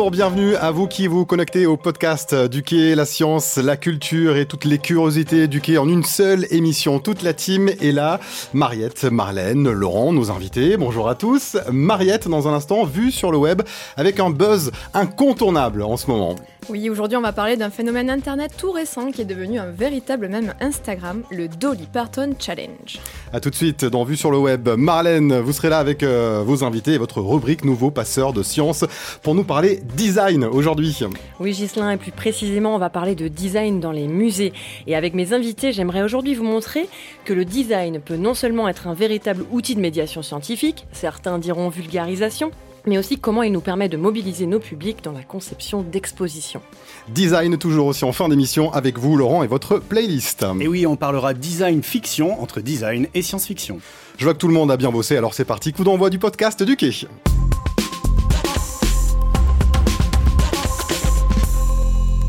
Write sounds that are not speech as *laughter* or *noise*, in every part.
Bonjour, bienvenue à vous qui vous connectez au podcast du Quai, la science, la culture et toutes les curiosités du Quai en une seule émission. Toute la team est là. Mariette, Marlène, Laurent, nos invités. Bonjour à tous. Mariette, dans un instant, vue sur le web avec un buzz incontournable en ce moment. Oui, aujourd'hui on va parler d'un phénomène internet tout récent qui est devenu un véritable même Instagram, le Dolly Parton Challenge. A tout de suite dans Vue sur le web. Marlène, vous serez là avec euh, vos invités et votre rubrique Nouveau passeur de science pour nous parler design aujourd'hui. Oui, Gislain, et plus précisément, on va parler de design dans les musées. Et avec mes invités, j'aimerais aujourd'hui vous montrer que le design peut non seulement être un véritable outil de médiation scientifique, certains diront vulgarisation, mais aussi comment il nous permet de mobiliser nos publics dans la conception d'expositions. Design toujours aussi en fin d'émission avec vous Laurent et votre playlist. Et oui, on parlera design fiction entre design et science-fiction. Je vois que tout le monde a bien bossé, alors c'est parti, coup d'envoi du podcast du Quai.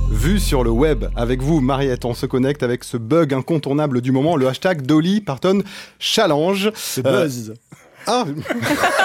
Vue sur le web avec vous, Mariette. On se connecte avec ce bug incontournable du moment, le hashtag Dolly Parton Challenge. C'est buzz. Ah *laughs*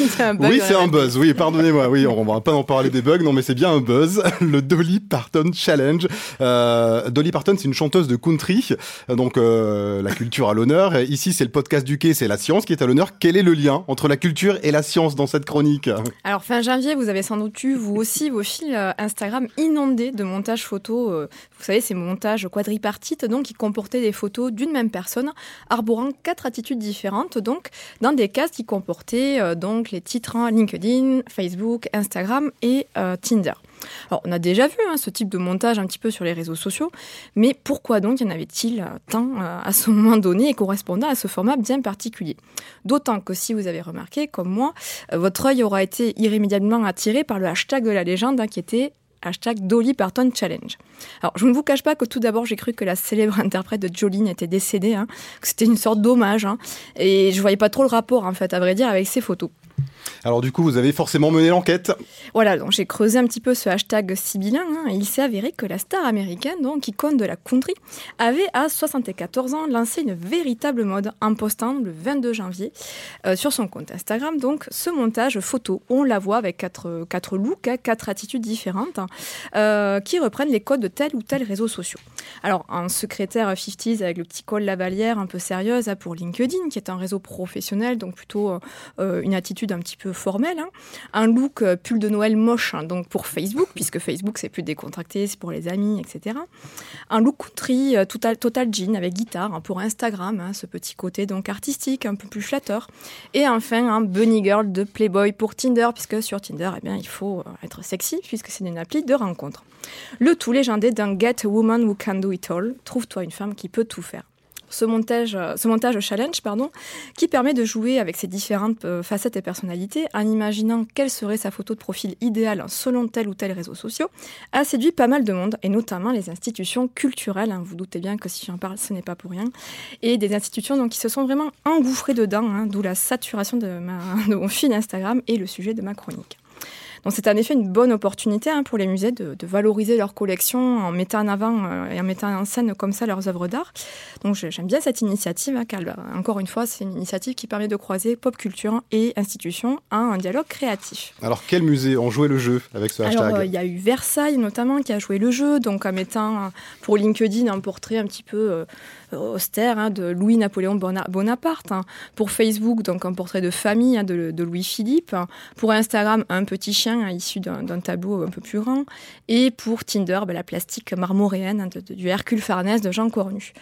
oui, c'est un buzz. Oui, pardonnez-moi. Oui, on va pas en parler des bugs. Non, mais c'est bien un buzz. *laughs* Le Dolly Parton Challenge. Euh, Dolly Parton, c'est une chanteuse de country. Donc, euh, la culture à l'honneur. Ici, c'est le podcast du quai, c'est la science qui est à l'honneur. Quel est le lien entre la culture et la science dans cette chronique Alors, fin janvier, vous avez sans doute eu, vous aussi, vos fils euh, Instagram inondés de montages photos. Vous savez, ces montages quadripartites, donc, qui comportaient des photos d'une même personne, arborant quatre attitudes différentes, donc, dans des cases qui comportaient, euh, les titres hein, LinkedIn, Facebook, Instagram et euh, Tinder. Alors, on a déjà vu hein, ce type de montage un petit peu sur les réseaux sociaux, mais pourquoi donc y en avait-il euh, tant euh, à ce *laughs* moment donné et correspondant à ce format bien particulier? D'autant que si vous avez remarqué, comme moi, votre œil aura été irrémédiablement attiré par le hashtag de la légende hein, qui était hashtag Dolly Parton Challenge. Alors, je ne vous cache pas que tout d'abord, j'ai cru que la célèbre *laughs* interprète de Jolene était décédée, que c'était une sorte d'hommage, et je voyais pas trop le rapport, en fait, à vrai dire, avec ces photos. Alors du coup, vous avez forcément mené l'enquête. Voilà, donc j'ai creusé un petit peu ce hashtag sibyllin. Hein, il s'est avéré que la star américaine, donc icône de la country, avait à 74 ans lancé une véritable mode en postant le 22 janvier euh, sur son compte Instagram. Donc ce montage photo, on la voit avec quatre, quatre looks, hein, quatre attitudes différentes hein, euh, qui reprennent les codes de tel ou tel réseau social. Alors un secrétaire 50s avec le petit col lavalière un peu sérieuse pour LinkedIn, qui est un réseau professionnel, donc plutôt euh, une attitude un petit peu formel. Hein. Un look euh, pull de Noël moche, hein, donc pour Facebook, puisque Facebook c'est plus décontracté, c'est pour les amis, etc. Un look country, euh, total, jean avec guitare hein, pour Instagram, ce petit côté donc artistique, un peu plus flatteur. Et enfin un bunny girl de Playboy pour Tinder, puisque sur Tinder, eh bien, il faut euh, être sexy, puisque c'est une appli de rencontre. Le tout légendé d'un Get a Woman Who Can Do It All. Trouve-toi une femme qui peut tout faire ce montage, euh, ce montage challenge qui permet de jouer avec ses différentes euh, facettes et personnalités en imaginant quelle serait sa photo de profil idéale selon tel ou tel réseau social, a séduit pas mal de monde, et notamment les institutions culturelles. Hein. vous doutez bien que si j'en parle, ce n'est pas pour rien. Et des institutions qui se sont vraiment engouffrées dedans, hein, d'où la saturation de, *laughs* de mon fil Instagram et le sujet de ma chronique. Donc c'est en effet une bonne opportunité hein, pour les musées de, valoriser leur collection en mettant en avant euh, et en mettant en scène comme ça leurs œuvres d'art. Donc j'aime bien cette initiative, hein, car encore une fois, c'est une initiative qui permet de croiser pop culture et institutions en un dialogue créatif. Alors quel musée ont joué le jeu avec ce hashtag Alors euh, il y a eu Versailles notamment qui a joué le jeu, donc en mettant euh, pour LinkedIn un portrait un petit peu austère hein, de Louis-Napoléon Bonaparte. Hein. Pour Facebook, donc un portrait de famille hein, de, Louis-Philippe. Pour Instagram, un petit chien issu d'un tableau un peu plus grand. Et pour Tinder, ben, la plastique marmoréenne du Hercule Farnèse de Jean Cornu.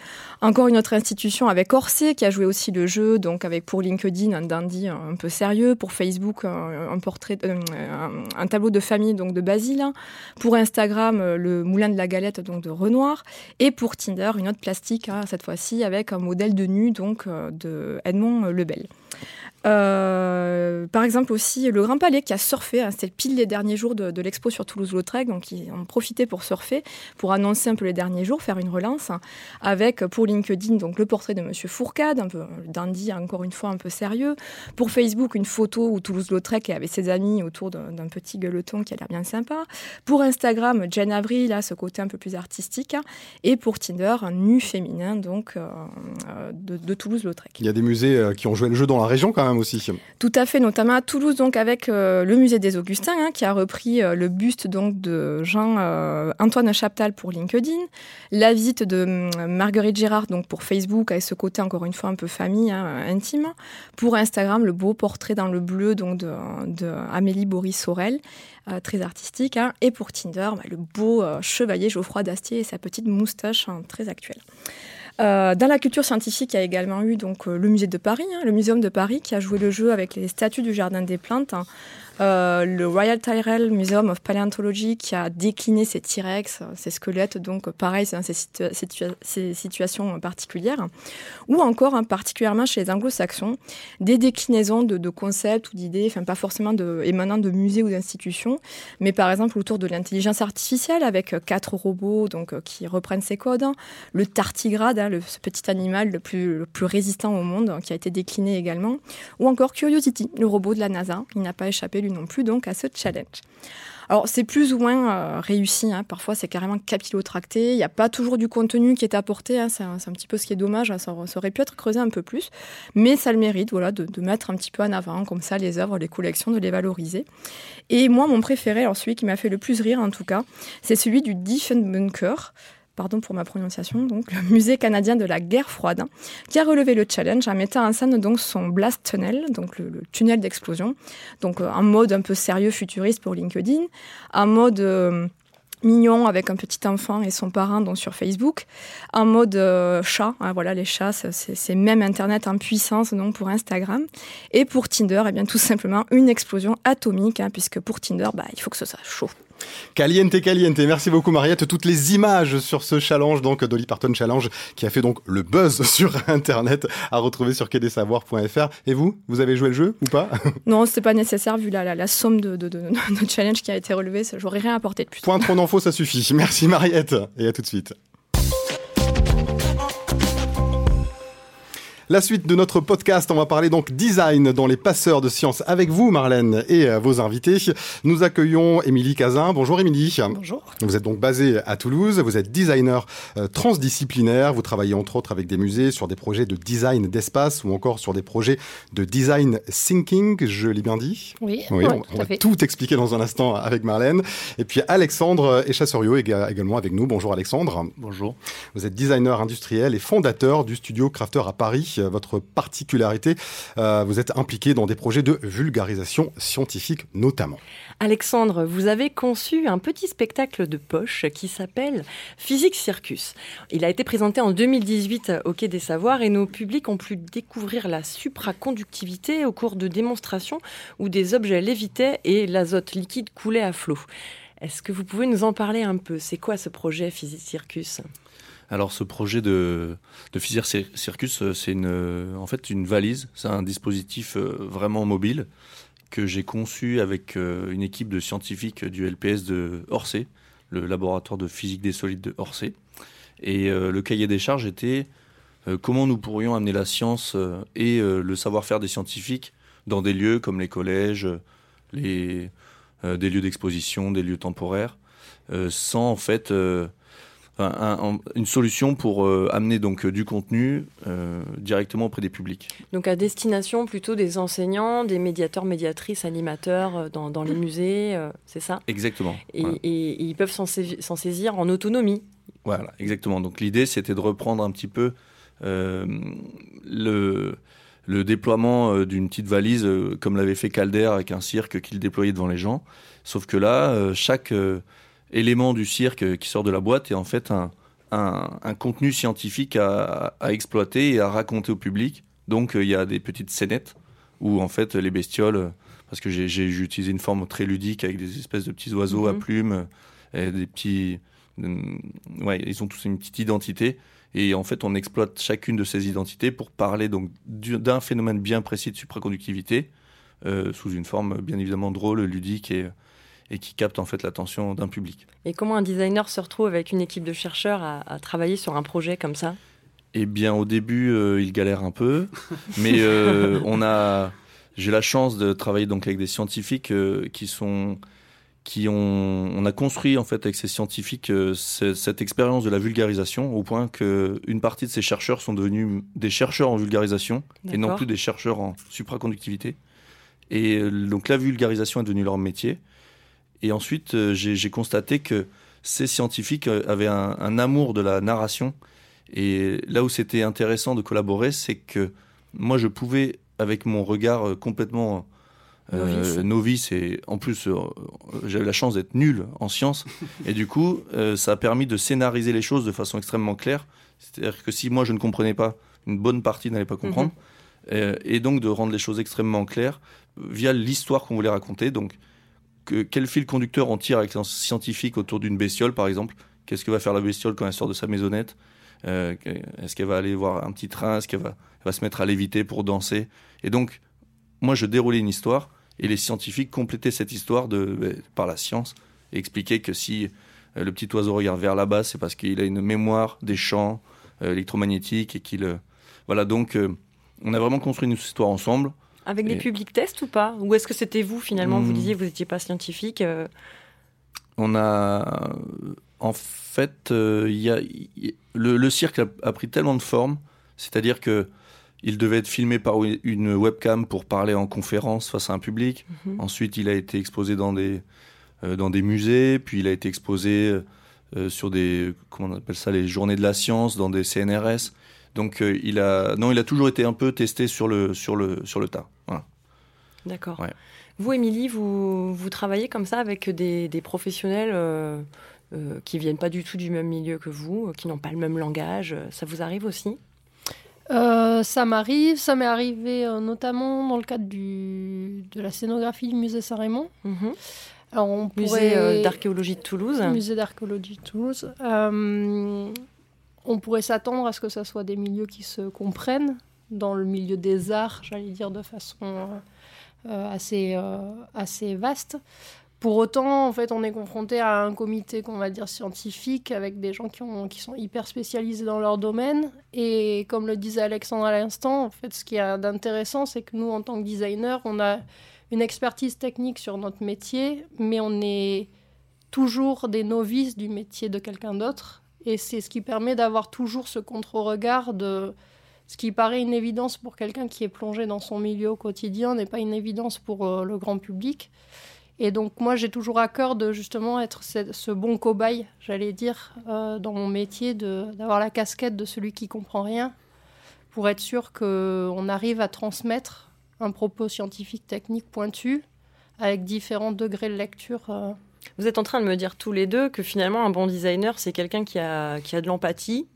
Encore une autre institution avec Orsay qui a joué aussi le jeu, donc avec pour LinkedIn un dandy un peu sérieux, pour Facebook un, portrait, euh, un, tableau de famille donc de Basile, pour Instagram le Moulin de la Galette donc de Renoir, et pour Tinder une autre plastique cette fois-ci avec un modèle de nu donc euh, de Edmond Lebel. Euh, par exemple aussi le Grand Palais qui a surfé, hein, c'était pile les derniers jours de, l'expo sur Toulouse-Lautrec, donc ils ont profité pour surfer, pour annoncer un peu les derniers jours, faire une relance, avec pour LinkedIn donc le portrait de Monsieur Fourcade, un peu dandy encore une fois un peu sérieux, pour Facebook une photo où Toulouse-Lautrec est avec ses amis autour d'un petit gueuleton qui a l'air bien sympa, pour Instagram Jen Avril, là ce côté un peu plus artistique, et pour Tinder un nu féminin donc euh, euh, de, Toulouse-Lautrec. Il y a des musées qui ont joué le jeu dans la région quand même Tout à fait, notamment à Toulouse, donc avec euh, le musée des Augustins, hein, qui a repris euh, le buste donc de Jean-Antoine Chaptal pour LinkedIn, la visite de Marguerite Gérard donc pour Facebook, avec ce côté encore une fois un peu famille, hein, intime. Pour Instagram, le beau portrait dans le bleu donc de Amélie Boris Sorel. très artistique, hein. et pour Tinder, bah, le beau chevalier Geoffroy d'Astier et sa petite moustache très actuelle. Euh, dans la culture scientifique, il y a également eu donc, euh, le musée de Paris, hein, le Muséum de Paris, qui a joué le jeu avec les statues du Jardin des Plantes. Hein. Euh, le Royal Tyrrell Museum of Paleontology qui a décliné ses T-Rex, ses squelettes, donc pareil, c'est ces, situations particulières. Ou encore, hein, particulièrement chez les anglo-saxons, des déclinaisons de, concepts ou d'idées, enfin pas forcément émanant de musées ou d'institutions, mais par exemple autour de l'intelligence artificielle avec quatre robots donc, qui reprennent ces codes, le tartigrade, hein, ce petit animal le plus, le plus résistant au monde qui a été décliné également, ou encore Curiosity, le robot de la NASA, il n'a pas échappé non plus donc à ce challenge. Alors c'est plus ou moins euh, réussi, hein. parfois c'est carrément capillotracté, il n'y a pas toujours du contenu qui est apporté, hein. c'est un, petit peu ce qui est dommage, hein. ça, aurait pu être creusé un peu plus, mais ça le mérite voilà, de, mettre un petit peu en avant comme ça les œuvres, les collections, de les valoriser. Et moi mon préféré, alors celui qui m'a fait le plus rire en tout cas, c'est celui du Diefenbunker, pardon pour ma prononciation, donc le musée canadien de la guerre froide, hein, qui a relevé le challenge en mettant en scène donc son blast tunnel, donc le, tunnel d'explosion, donc un euh, mode un peu sérieux futuriste pour LinkedIn, un mode euh, mignon avec un petit enfant et son parrain donc sur Facebook, un mode euh, chat, hein, voilà les chats c'est même internet en puissance donc pour Instagram. Et pour Tinder et eh bien tout simplement une explosion atomique hein, puisque pour Tinder bah, il faut que ce soit chaud. Caliente, caliente. Merci beaucoup, Mariette. Toutes les images sur ce challenge, donc Dolly Parton Challenge, qui a fait donc le buzz *laughs* sur Internet, à retrouver sur quai-des-savoirs.fr. Et vous, vous avez joué le jeu ou pas? *laughs* Non, c'était pas nécessaire vu la, la, somme de, de, de, de, challenge qui a été relevé. J'aurais rien apporté de plus. Point trop d'infos, ça suffit. Merci, Mariette. Et à tout de suite. La suite de notre podcast, on va parler donc design dans les passeurs de sciences avec vous, Marlène, et euh, vos invités. Nous accueillons Émilie Cazin. Bonjour Émilie. Bonjour. Vous êtes donc basée à Toulouse, vous êtes designer euh, transdisciplinaire, vous travaillez entre autres avec des musées sur des projets de design d'espace ou encore sur des projets de design thinking, je l'ai bien dit? Oui, oui on, va tout expliquer dans un instant avec Marlène. Et puis Alexandre Echassorio également avec nous. Bonjour Alexandre. Bonjour. Vous êtes designer industriel et fondateur du studio Crafter à Paris votre particularité. Euh, vous êtes impliqué dans des projets de vulgarisation scientifique notamment. Alexandre, vous avez conçu un petit spectacle de poche qui s'appelle Physique Circus. Il a été présenté en 2018 au Quai des Savoirs et nos publics ont pu découvrir la supraconductivité au cours de démonstrations où des objets lévitaient et l'azote liquide coulait à flot. Est-ce que vous pouvez nous en parler un peu? C'est quoi ce projet Physique Circus? Alors ce projet de, de Circus, euh, c'est une, euh, en fait une valise, c'est un dispositif euh, vraiment mobile que j'ai conçu avec une équipe de scientifiques du LPS de Orsay, le laboratoire de physique des solides de Orsay. Et le cahier des charges était comment nous pourrions amener la science et le savoir-faire des scientifiques dans des lieux comme les collèges, les, des lieux d'exposition, des lieux temporaires, sans en fait une solution pour euh, amener donc euh, du contenu euh, directement auprès des publics. Donc à destination plutôt des enseignants, des médiateurs, médiatrices, animateurs dans, les musées, c'est ça? Exactement. Et, ils peuvent s'en saisir, en autonomie. Voilà, exactement. Donc l'idée c'était de reprendre un petit peu le le déploiement d'une petite valise comme l'avait fait Calder avec un cirque qu'il déployait devant les gens. Sauf que là, chaque élément du cirque qui sort de la boîte est en fait un, un, contenu scientifique à, à, exploiter et à raconter au public. Donc euh, il y a des petites scénettes où en fait les bestioles, parce que j'ai utilisé une forme très ludique avec des espèces de petits oiseaux à mhm. plumes, et des petits, euh, ouais, ils ont tous une petite identité. Et en fait, on exploite chacune de ces identités pour parler donc d'un phénomène bien précis de supraconductivité, euh, sous une forme bien évidemment drôle, ludique et, et qui capte en fait l'attention d'un public. Et comment un designer se retrouve avec une équipe de chercheurs à, travailler sur un projet comme ça? Eh bien, au début, euh, il galère un peu, *laughs* mais euh, on a, j'ai la chance de travailler donc avec des scientifiques euh, qui sont qui ont, on a construit en fait avec ces scientifiques euh, cette expérience de la vulgarisation au point que une partie de ces chercheurs sont devenus des chercheurs en vulgarisation et non plus des chercheurs en supraconductivité. Et euh, donc la vulgarisation est devenue leur métier. Et ensuite, euh, j'ai constaté que ces scientifiques avaient un, un, amour de la narration. Et là où c'était intéressant de collaborer, c'est que moi, je pouvais, avec mon regard complètement euh, novice. et en plus euh, j'avais la chance d'être nul en sciences *laughs* et du coup euh, ça a permis de scénariser les choses de façon extrêmement claire c'est-à-dire que si moi je ne comprenais pas une bonne partie n'allait pas comprendre mhm. et donc de rendre les choses extrêmement claires via l'histoire qu'on voulait raconter donc que, quel fil conducteur on tire avec un scientifique autour d'une bestiole par exemple? Qu'est-ce que va faire la bestiole quand elle sort de sa maisonnette? Est-ce qu'elle va aller voir un petit train? Est-ce qu'elle va, se mettre à léviter pour danser? Et donc moi, je déroulais une histoire et les scientifiques complétaient cette histoire ben, par la science et expliquaient que si euh, le petit oiseau regarde vers là-bas, c'est parce qu'il a une mémoire des champs euh, électromagnétiques et qu'il. Euh, voilà, donc on a vraiment construit une histoire ensemble. Avec des publics tests ou pas? Ou est-ce que c'était vous finalement Vous hmm. disiez que vous n'étiez pas scientifique On a. En fait, il y a, le, cirque a, pris tellement de formes, c'est-à-dire que il devait être filmé par une webcam pour parler en conférence face à un public. Mhm. Ensuite, il a été exposé dans des, euh, dans des musées, puis il a été exposé euh, sur des, comment on appelle ça, les journées de la science, dans des CNRS. Donc, euh, il, a, non, il a toujours été un peu testé sur le, sur le, sur le tas. D'accord. Vous, Émilie, vous, vous travaillez comme ça avec des, des professionnels qui viennent pas du tout du même milieu que vous, qui n'ont pas le même langage. Ça vous arrive aussi? Euh, ça m'arrive, ça m'est arrivé euh, notamment dans le cadre du, de la scénographie du musée Saint-Raymond. Mhm. on musée euh, d'archéologie de Toulouse. Musée d'archéologie de Toulouse. On pourrait s'attendre à ce que ce soit des milieux qui se comprennent dans le milieu des arts, j'allais dire de façon assez, assez vaste. Pour autant, en fait, on est confronté à un comité qu'on va dire scientifique avec des gens qui, ont, qui sont hyper spécialisés dans leur domaine. Et comme le disait Alexandre à l'instant, en fait, ce qui est intéressant, c'est que nous, en tant que designers, on a une expertise technique sur notre métier, mais on est toujours des novices du métier de quelqu'un d'autre. Et c'est ce qui permet d'avoir toujours ce contre-regard de ce qui paraît une évidence pour quelqu'un qui est plongé dans son milieu au quotidien n'est pas une évidence pour euh, le grand public. Et donc moi j'ai toujours à cœur de justement être ce, bon cobaye, j'allais dire, euh, dans mon métier, d'avoir la casquette de celui qui comprend rien, pour être sûr qu'on arrive à transmettre un propos scientifique, technique pointu, avec différents degrés de lecture. Euh. Vous êtes en train de me dire tous les deux que finalement un bon designer, c'est quelqu'un qui a, qui a de l'empathie.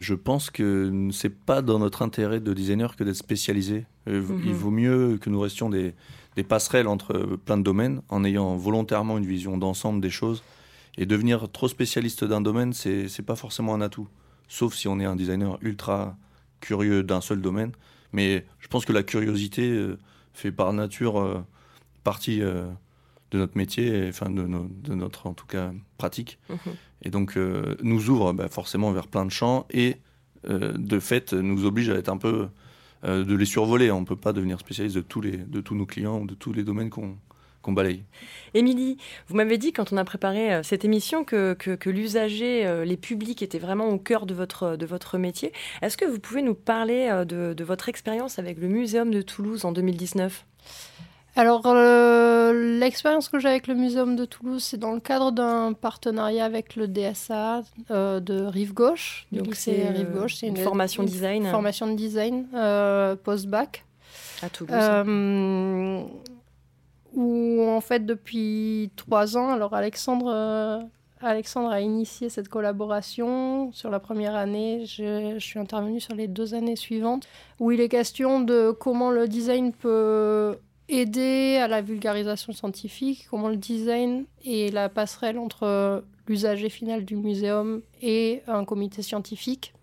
Je pense que c'est pas dans notre intérêt de designer que d'être spécialisé. Euh, il mhm. vaut mieux que nous restions des, des passerelles entre plein de domaines en ayant volontairement une vision d'ensemble des choses. Et devenir trop spécialiste d'un domaine, c'est n'est pas forcément un atout. Sauf si on est un designer ultra curieux d'un seul domaine. Mais je pense que la curiosité euh, fait par nature euh, partie de notre métier, enfin de, de, notre en tout cas pratique. Mhm. Et donc nous ouvre bah, forcément vers plein de champs et de fait nous oblige à être un peu euh, de les survoler. On ne peut pas devenir spécialiste de tous, les, de tous nos clients ou de tous les domaines qu'on balaye. Émilie, vous m'avez dit quand on a préparé euh, cette émission que, que, l'usager, euh, les publics étaient vraiment au cœur de votre, de votre métier. Est-ce que vous pouvez nous parler de, de votre expérience avec le Muséum de Toulouse en 2019 alors, euh, l'expérience que j'ai avec le Muséum de Toulouse, c'est dans le cadre d'un partenariat avec le DSA euh, de Rive Gauche. Donc, c'est Rive Gauche. C'est une, formation design. formation de design euh, post-bac. À Toulouse. où, en fait, depuis trois ans, alors Alexandre. Alexandre a initié cette collaboration sur la première année. Je, je suis intervenue sur les deux années suivantes, où il est question de comment le design peut aider à la vulgarisation scientifique, comment le design et la passerelle entre l'usager final du muséum et un comité scientifique.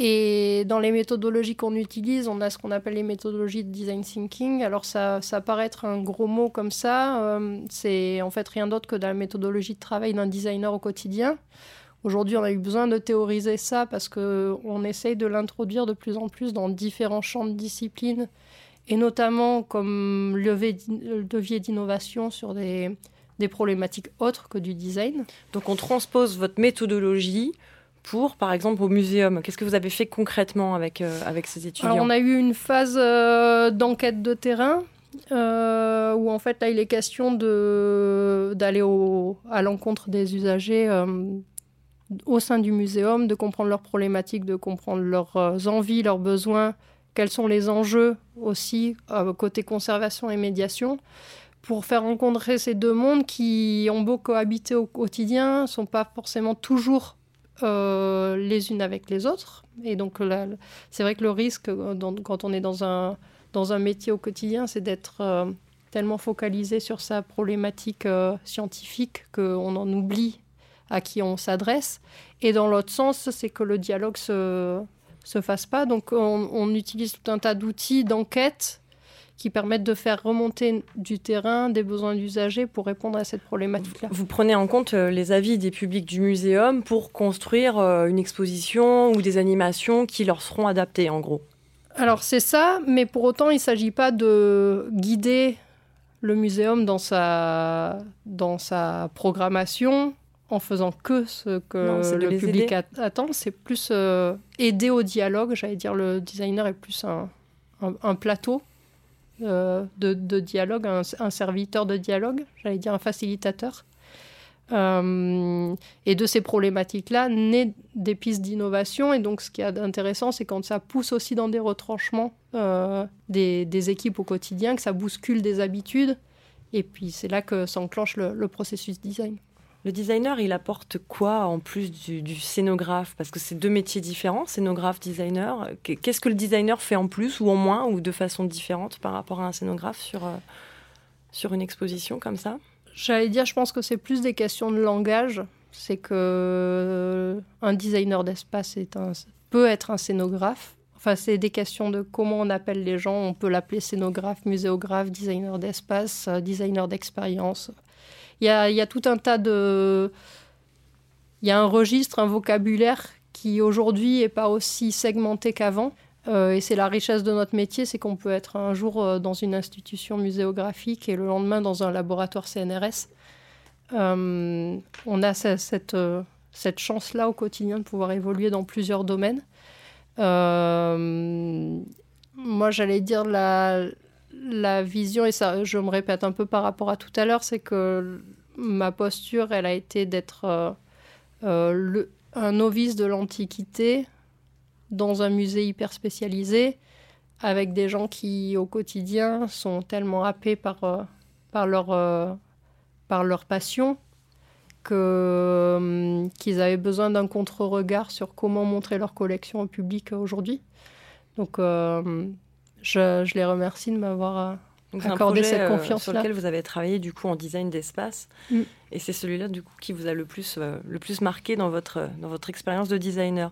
Et dans les méthodologies qu'on utilise, on a ce qu'on appelle les méthodologies de design thinking. Alors ça, ça paraît être un gros mot comme ça. Euh, c'est en fait rien d'autre que de la méthodologie de travail d'un designer au quotidien. Aujourd'hui, on a eu besoin de théoriser ça parce qu'on essaye de l'introduire de plus en plus dans différents champs de disciplines et notamment comme levier d'innovation sur des des problématiques autres que du design. Donc on transpose votre méthodologie pour, par exemple, au muséum. Qu'est-ce que vous avez fait concrètement avec, euh, avec ces étudiants? Alors, on a eu une phase euh, d'enquête de terrain euh, où en fait là il est question de d'aller à l'encontre des usagers au sein du muséum, de comprendre leurs problématiques, de comprendre leurs envies, leurs besoins, quels sont les enjeux aussi côté conservation et médiation pour faire rencontrer ces deux mondes qui ont beau cohabiter au quotidien, sont pas forcément toujours euh, les unes avec les autres. Et donc, c'est vrai que le risque, euh, quand on est dans un, dans un métier au quotidien, c'est d'être euh, tellement focalisé sur sa problématique scientifique qu'on en oublie à qui on s'adresse. Et dans l'autre sens, c'est que le dialogue se, se fasse pas. Donc, on, on utilise tout un tas d'outils d'enquête qui permettent de faire remonter du terrain des besoins d'usagers pour répondre à cette problématique-là. Vous prenez en compte euh, les avis des publics du muséum pour construire euh, une exposition ou des animations qui leur seront adaptées, en gros Alors c'est ça, mais pour autant, il ne s'agit pas de guider le muséum dans sa, dans sa programmation en faisant que ce que le public attend. C'est plus euh, aider au dialogue. J'allais dire, le designer est plus un, un plateau euh, de, dialogue, un, serviteur de dialogue, j'allais dire un facilitateur. Euh, et de ces problématiques-là naissent des pistes d'innovation. Et donc, ce qui est intéressant, c'est quand ça pousse aussi dans des retranchements des, équipes au quotidien, que ça bouscule des habitudes. Et puis, c'est là que s'enclenche le processus design. Le designer, il apporte quoi en plus du, scénographe? Parce que c'est deux métiers différents, scénographe, designer. Qu'est-ce que le designer fait en plus ou en moins ou de façon différente par rapport à un scénographe sur, euh, sur une exposition comme ça? J'allais dire, je pense que c'est plus des questions de langage. C'est que euh, un designer d'espace peut être un scénographe. Enfin, c'est des questions de comment on appelle les gens. On peut l'appeler scénographe, muséographe, designer d'espace, euh, designer d'expérience. Il y a, tout un tas de... Il y a un registre, un vocabulaire qui aujourd'hui n'est pas aussi segmenté qu'avant. Euh, et c'est la richesse de notre métier, c'est qu'on peut être un jour euh, dans une institution muséographique et le lendemain dans un laboratoire CNRS. Euh, on a cette, cette chance-là au quotidien de pouvoir évoluer dans plusieurs domaines. moi, j'allais dire la, la vision, et ça, je me répète un peu par rapport à tout à l'heure, c'est que ma posture, elle a été d'être euh, euh, un novice de l'Antiquité dans un musée hyper spécialisé, avec des gens qui, au quotidien, sont tellement happés par, euh, par, leur, par leur passion qu'ils avaient besoin d'un contre-regard sur comment montrer leur collection au public aujourd'hui. Donc, je, les remercie de m'avoir euh, accordé cette confiance sur lequel vous avez travaillé du coup en design d'espace. Mm. Et c'est celui-là, du coup, qui vous a le plus, euh, le plus marqué dans votre, dans votre expérience de designer.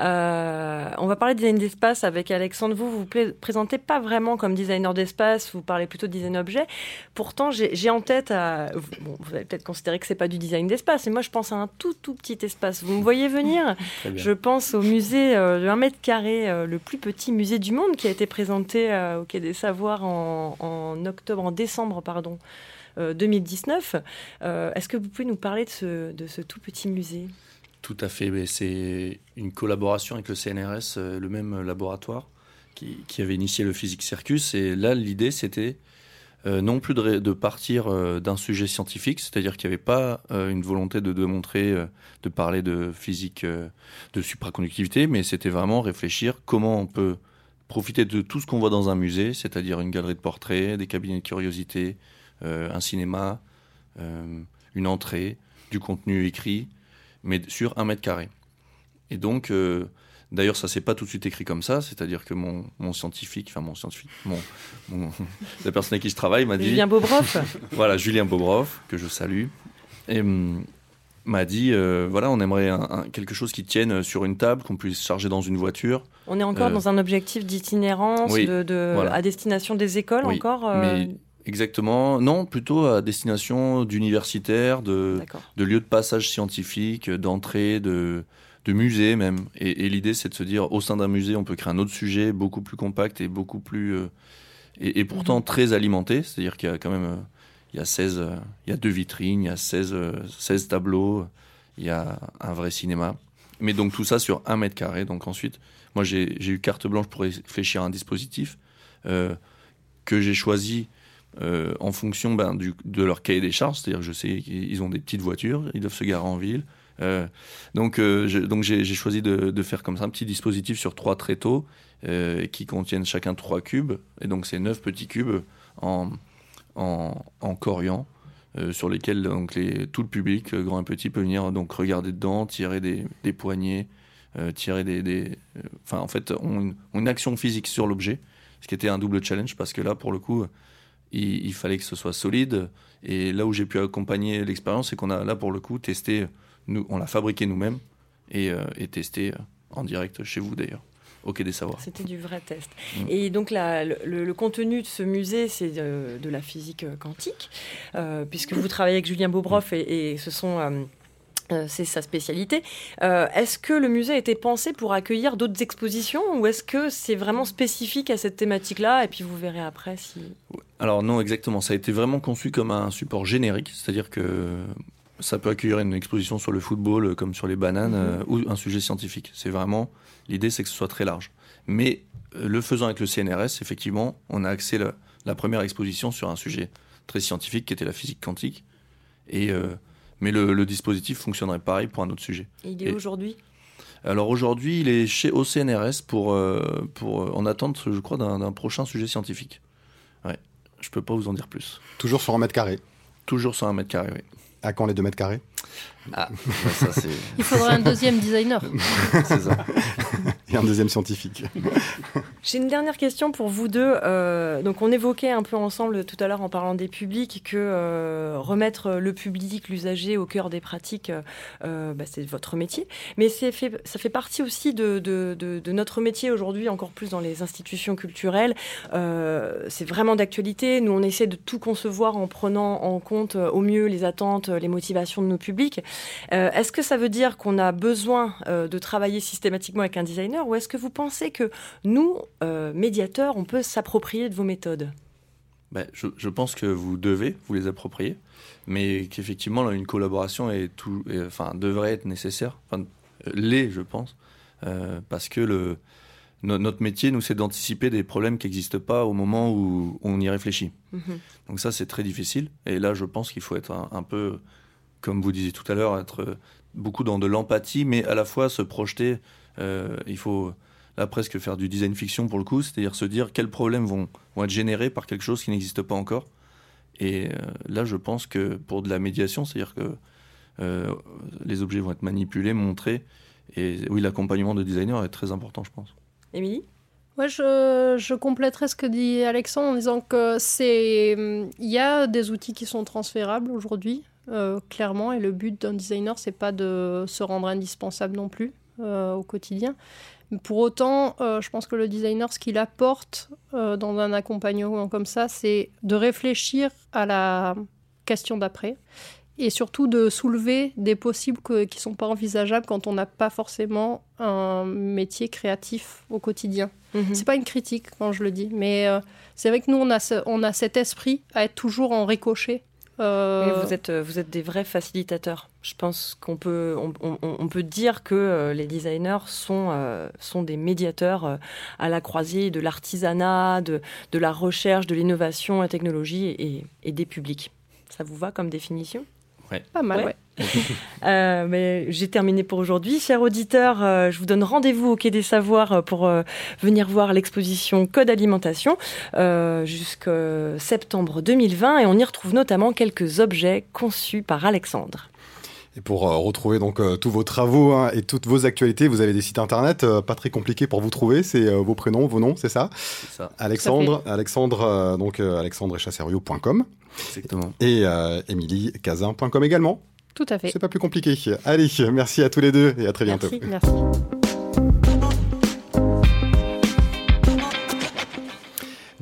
Euh, on va parler de design d'espace avec Alexandre. Vous, vous vous présentez pas vraiment comme designer d'espace, vous parlez plutôt de design objet. Pourtant, j'ai en tête, à, bon, vous allez peut-être considérer que c'est pas du design d'espace, et moi, je pense à un tout, tout petit espace. Vous me voyez venir? *laughs* Je pense au musée euh, de 1 mètre carré, euh, le plus petit musée du monde, qui a été présenté au Quai des Savoirs en, en octobre, en décembre, pardon. 2019. Euh, euh, est-ce que vous pouvez nous parler de ce, tout petit musée? Tout à fait. C'est une collaboration avec le CNRS, euh, le même laboratoire qui, avait initié le Physique Circus. Et là, l'idée, c'était non plus de, partir d'un sujet scientifique, c'est-à-dire qu'il n'y avait pas une volonté de démontrer, de parler de physique, de supraconductivité, mais c'était vraiment réfléchir comment on peut profiter de tout ce qu'on voit dans un musée, c'est-à-dire une galerie de portraits, des cabinets de curiosité, un cinéma, euh, une entrée, du contenu écrit, mais sur un mètre carré. Et donc, euh, D'ailleurs, ça s'est pas tout de suite écrit comme ça, c'est-à-dire que mon, mon, scientifique, enfin mon scientifique, mon, *laughs* la personne avec qui je travaille m'a dit. Julien Bobroff. *laughs* voilà, Julien Bobroff, que je salue, et hum, m'a dit voilà, on aimerait quelque chose qui tienne sur une table, qu'on puisse charger dans une voiture. On est encore dans un objectif d'itinérance, de, à destination des écoles encore. Exactement. Non, plutôt à destination d'universitaires, de, de lieux de passage scientifique, d'entrée, de, de musées même. Et, l'idée, c'est de se dire, au sein d'un musée, on peut créer un autre sujet beaucoup plus compact et beaucoup plus... Euh, et, pourtant mhm. très alimenté. C'est-à-dire qu'il y a quand même... Euh, il y a 16, euh, il y a deux vitrines, il y a 16, 16 euh, tableaux, il y a un vrai cinéma. Mais donc tout ça sur un mètre carré. Donc ensuite, moi j'ai eu carte blanche pour réfléchir à un dispositif que j'ai choisi en fonction ben, du, de leur cahier des charges. C'est-à-dire je sais qu'ils ont des petites voitures, ils doivent se garer en ville. donc donc j'ai choisi de, de, faire comme ça un petit dispositif sur trois tréteaux qui contiennent chacun trois cubes. Et donc c'est neuf petits cubes en, en, en corian. Euh, sur lesquels donc, les, tout le public, euh, grand et petit, peut venir donc, regarder dedans, tirer des, des poignées, euh, tirer des. Enfin, en fait, on, une action physique sur l'objet, ce qui était un double challenge parce que là, pour le coup, il, il fallait que ce soit solide. Et là où j'ai pu accompagner l'expérience, c'est qu'on a là, pour le coup, testé, nous, on l'a fabriqué nous-mêmes et, et testé en direct chez vous d'ailleurs. Ok des Savoirs. C'était du vrai test. Mm. Et donc le, contenu de ce musée, c'est de, la physique euh, quantique, euh, puisque vous travaillez avec Julien Bobroff et, ce sont... Euh, c'est sa spécialité. est-ce que le musée a été pensé pour accueillir d'autres expositions ou est-ce que c'est vraiment spécifique à cette thématique-là et puis vous verrez après si... Alors non, exactement. Ça a été vraiment conçu comme un support générique, c'est-à-dire que ça peut accueillir une exposition sur le football comme sur les bananes mm-hmm. ou un sujet scientifique. C'est vraiment L'idée, c'est que ce soit très large. Mais euh, le faisant avec le CNRS, effectivement, on a axé la, première exposition sur un sujet très scientifique qui était la physique quantique. Et, euh, mais le, dispositif fonctionnerait pareil pour un autre sujet. Et il est aujourd'hui? Alors aujourd'hui, il est chez au CNRS pour, euh, pour en attente, je crois, d'un prochain sujet scientifique. Ouais, je peux pas vous en dire plus. Toujours sur un mètre carré? Toujours sur un mètre carré, oui. À quand les deux mètres carrés? Ah, ça. Il faudra un deuxième designer. *laughs* c'est ça. *laughs* Un deuxième scientifique. *laughs* J'ai une dernière question pour vous deux. Euh, donc, on évoquait un peu ensemble tout à l'heure en parlant des publics que euh, remettre le public, l'usager au cœur des pratiques, euh, bah, c'est votre métier. Mais fait, ça fait partie aussi de, de, notre métier aujourd'hui, encore plus dans les institutions culturelles. c'est vraiment d'actualité. Nous, on essaie de tout concevoir en prenant en compte au mieux les attentes, les motivations de nos publics. Est-ce que ça veut dire qu'on a besoin de travailler systématiquement avec un designer ou est-ce que vous pensez que nous, euh, médiateurs, on peut s'approprier de vos méthodes? Ben, je, pense que vous devez vous les approprier, mais qu'effectivement une collaboration est tout, enfin, devrait être nécessaire, enfin, l'est je pense, parce que le, notre métier, nous, c'est d'anticiper des problèmes qui n'existent pas au moment où on y réfléchit. Mm-hmm. Donc ça, c'est très difficile. Et là, je pense qu'il faut être un peu comme vous disiez tout à l'heure, être beaucoup dans de l'empathie, mais à la fois se projeter. Euh, il faut là presque faire du design fiction pour le coup, c'est-à-dire se dire quels problèmes vont, vont, être générés par quelque chose qui n'existe pas encore. Et euh, là, je pense que pour de la médiation, c'est-à-dire que euh, les objets vont être manipulés, montrés. Et oui, l'accompagnement de designer est très important, je pense. Émilie? Ouais, je, je, compléterai ce que dit Alexandre en disant que c'est il y a des outils qui sont transférables aujourd'hui. Euh, clairement. Et le but d'un designer, c'est pas de se rendre indispensable non plus euh, au quotidien. pour autant, euh, je pense que le designer, ce qu'il apporte dans un accompagnement comme ça, c'est de réfléchir à la question d'après et surtout de soulever des possibles qui ne sont pas envisageables quand on n'a pas forcément un métier créatif au quotidien. Ce mhm. C'est pas une critique quand je le dis, mais c'est vrai que nous, on a, on a cet esprit à être toujours en ricochet euh, vous, êtes, vous êtes des vrais facilitateurs. Je pense qu'on peut, on, peut dire que euh, les designers sont, euh, sont des médiateurs à la croisée de l'artisanat, de, de, la recherche, de l'innovation, la technologie et des publics. Ça vous va comme définition? Pas mal, ouais. *laughs* Euh, mais j'ai terminé pour aujourd'hui. Chers auditeurs, euh, je vous donne rendez-vous au Quai des Savoirs euh, pour venir voir l'exposition Code Alimentation jusqu'en septembre 2020 et on y retrouve notamment quelques objets conçus par Alexandre. Et pour euh, retrouver donc euh, tous vos travaux hein, et toutes vos actualités, vous avez des sites internet euh, pas très compliqués pour vous trouver. C'est vos prénoms, vos noms, c'est ça, ça, Alexandre, Alexandre, donc alexandrechasserio.com. Exactement. Et Émilie Cazin.com également. Tout à fait. C'est pas plus compliqué. Allez, merci à tous les deux et à très bientôt. Merci. merci.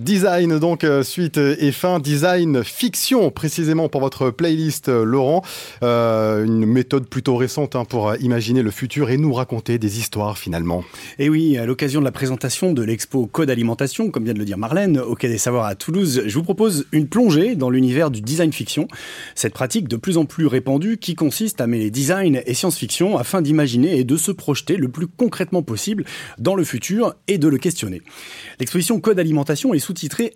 Design, donc, euh, suite et fin. Design fiction, précisément pour votre playlist, euh, Laurent. Euh, une méthode plutôt récente hein, pour imaginer le futur et nous raconter des histoires, finalement. Et oui, à l'occasion de la présentation de l'expo Code Alimentation, comme vient de le dire Marlène, au Quai des Savoirs à Toulouse, je vous propose une plongée dans l'univers du design fiction. Cette pratique de plus en plus répandue qui consiste à mêler design et science-fiction afin d'imaginer et de se projeter le plus concrètement possible dans le futur et de le questionner. L'exposition Code Alimentation est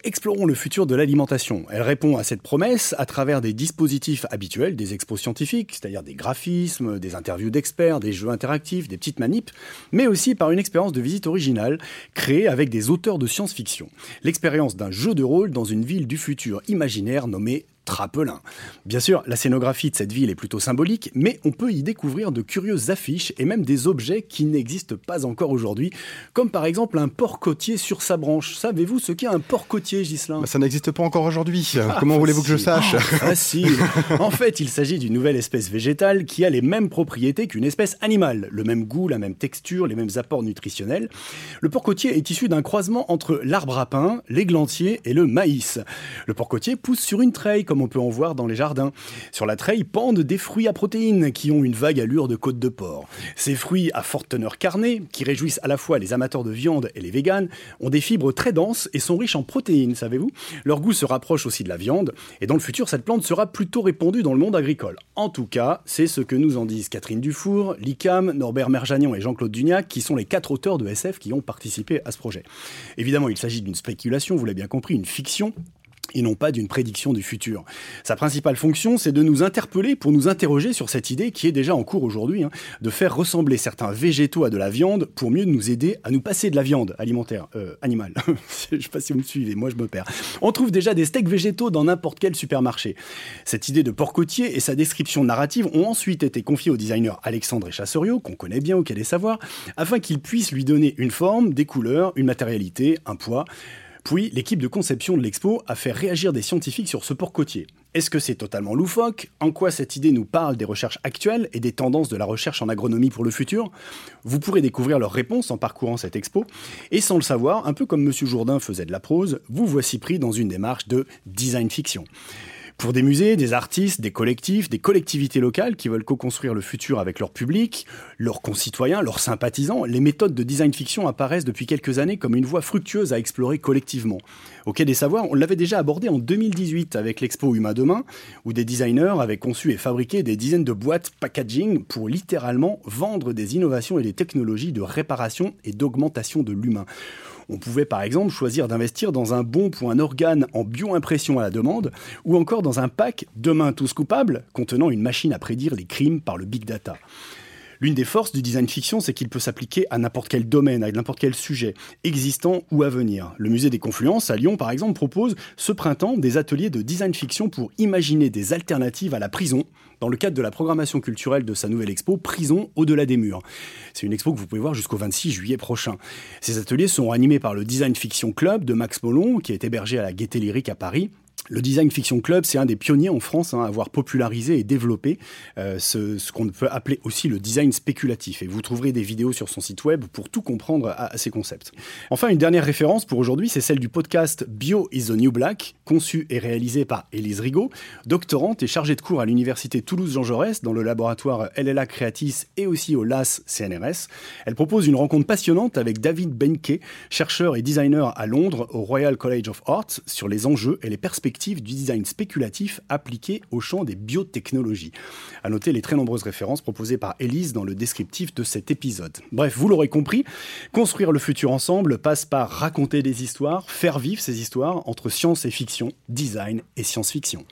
Explorons le futur de l'alimentation. Elle répond à cette promesse à travers des dispositifs habituels, des expos scientifiques, c'est-à-dire des graphismes, des interviews d'experts, des jeux interactifs, des petites manips, mais aussi par une expérience de visite originale créée avec des auteurs de science-fiction. L'expérience d'un jeu de rôle dans une ville du futur imaginaire nommée Trapelin. Bien sûr, la scénographie de cette ville est plutôt symbolique, mais on peut y découvrir de curieuses affiches et même des objets qui n'existent pas encore aujourd'hui, comme par exemple un porc côtier sur sa branche. Savez-vous ce qu'est un porc côtier, Gislain bah, Ça n'existe pas encore aujourd'hui. Ah, Comment voulez-vous que je sache? Facile. en fait, il s'agit d'une nouvelle espèce végétale qui a les mêmes propriétés qu'une espèce animale, le même goût, la même texture, les mêmes apports nutritionnels. Le porc côtier est issu d'un croisement entre l'arbre à pain, l'églantier et le maïs. Le porc côtier pousse sur une treille comme on peut en voir dans les jardins. Sur la treille pendent des fruits à protéines qui ont une vague allure de côte de porc. Ces fruits à forte teneur carnée, qui réjouissent à la fois les amateurs de viande et les véganes, ont des fibres très denses et sont riches en protéines, savez-vous Leur goût se rapproche aussi de la viande, et dans le futur, cette plante sera plutôt répandue dans le monde agricole. En tout cas, c'est ce que nous en disent Catherine Dufour, Licam, Norbert Merjanian et Jean-Claude Duniac, qui sont les quatre auteurs de SF qui ont participé à ce projet. Évidemment, il s'agit d'une spéculation, vous l'avez bien compris, une fiction, et non pas d'une prédiction du futur. Sa principale fonction, c'est de nous interpeller pour nous interroger sur cette idée qui est déjà en cours aujourd'hui, hein, de faire ressembler certains végétaux à de la viande pour mieux nous aider à nous passer de la viande alimentaire, euh, animale. *laughs* je sais pas si vous me suivez, moi je me perds. On trouve déjà des steaks végétaux dans n'importe quel supermarché. Cette idée de porc côtier et sa description narrative ont ensuite été confiées au designer Alexandre Echassoriot, qu'on connaît bien au Quai des Savoirs, afin qu'il puisse lui donner une forme, des couleurs, une matérialité, un poids. Puis, l'équipe de conception de l'expo a fait réagir des scientifiques sur ce port côtier. Est-ce que c'est totalement loufoque? En quoi cette idée nous parle des recherches actuelles et des tendances de la recherche en agronomie pour le futur? Vous pourrez découvrir leurs réponses en parcourant cette expo. Et sans le savoir, un peu comme M. Jourdain faisait de la prose, vous voici pris dans une démarche de design fiction. Pour des musées, des artistes, des collectifs, des collectivités locales qui veulent co-construire le futur avec leur public, leurs concitoyens, leurs sympathisants, les méthodes de design fiction apparaissent depuis quelques années comme une voie fructueuse à explorer collectivement. Au Quai des Savoirs, on l'avait déjà abordé en 2018 avec l'expo Humain Demain, où des designers avaient conçu et fabriqué des dizaines de boîtes packaging pour littéralement vendre des innovations et des technologies de réparation et d'augmentation de l'humain. On pouvait par exemple choisir d'investir dans un bon pour un organe en bio-impression à la demande, ou encore dans un pack Demain tous coupables, contenant une machine à prédire les crimes par le big data. L'une des forces du design fiction, c'est qu'il peut s'appliquer à n'importe quel domaine, à n'importe quel sujet, existant ou à venir. Le musée des Confluences à Lyon, par exemple, propose ce printemps des ateliers de design fiction pour imaginer des alternatives à la prison dans le cadre de la programmation culturelle de sa nouvelle expo Prison au-delà des murs. C'est une expo que vous pouvez voir jusqu'au 26 juillet prochain. Ces ateliers sont animés par le Design Fiction Club de Max Molon, qui est hébergé à la Gaîté Lyrique à Paris, le Design Fiction Club, c'est un des pionniers en France hein, à avoir popularisé et développé euh, ce, qu'on peut appeler aussi le design spéculatif. Et vous trouverez des vidéos sur son site web pour tout comprendre à, ces concepts. Enfin, une dernière référence pour aujourd'hui, c'est celle du podcast Bio is the New Black, conçu et réalisé par Élise Rigaud, doctorante et chargée de cours à l'université Toulouse-Jean Jaurès dans le laboratoire LLA Creatis et aussi au LAS CNRS. Elle propose une rencontre passionnante avec David Benke, chercheur et designer à Londres au Royal College of Arts, sur les enjeux et les perspectives du design spéculatif appliqué au champ des biotechnologies. À noter les très nombreuses références proposées par Elise dans le descriptif de cet épisode. Bref, vous l'aurez compris, construire le futur ensemble passe par raconter des histoires, faire vivre ces histoires entre science et fiction, design et science-fiction.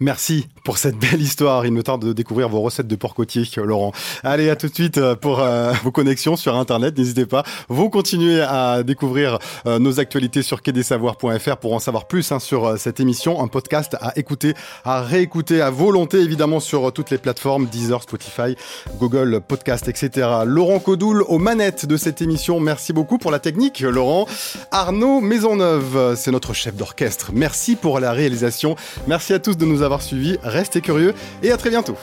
Merci pour cette belle histoire. Il me tarde de découvrir vos recettes de porcotier, Laurent. Allez, à tout de suite euh, pour euh, vos connexions sur Internet. N'hésitez pas. Vous continuez à découvrir euh, nos actualités sur quai-des-savoirs.fr pour en savoir plus hein, sur cette émission. Un podcast à écouter, à réécouter à volonté, évidemment, sur toutes les plateformes Deezer, Spotify, Google Podcast, etc. Laurent Codoul aux manettes de cette émission. Merci beaucoup pour la technique, Laurent. Arnaud Maisonneuve, c'est notre chef d'orchestre. Merci pour la réalisation. Merci à tous de nous avoir suivis. Restez curieux et à très bientôt.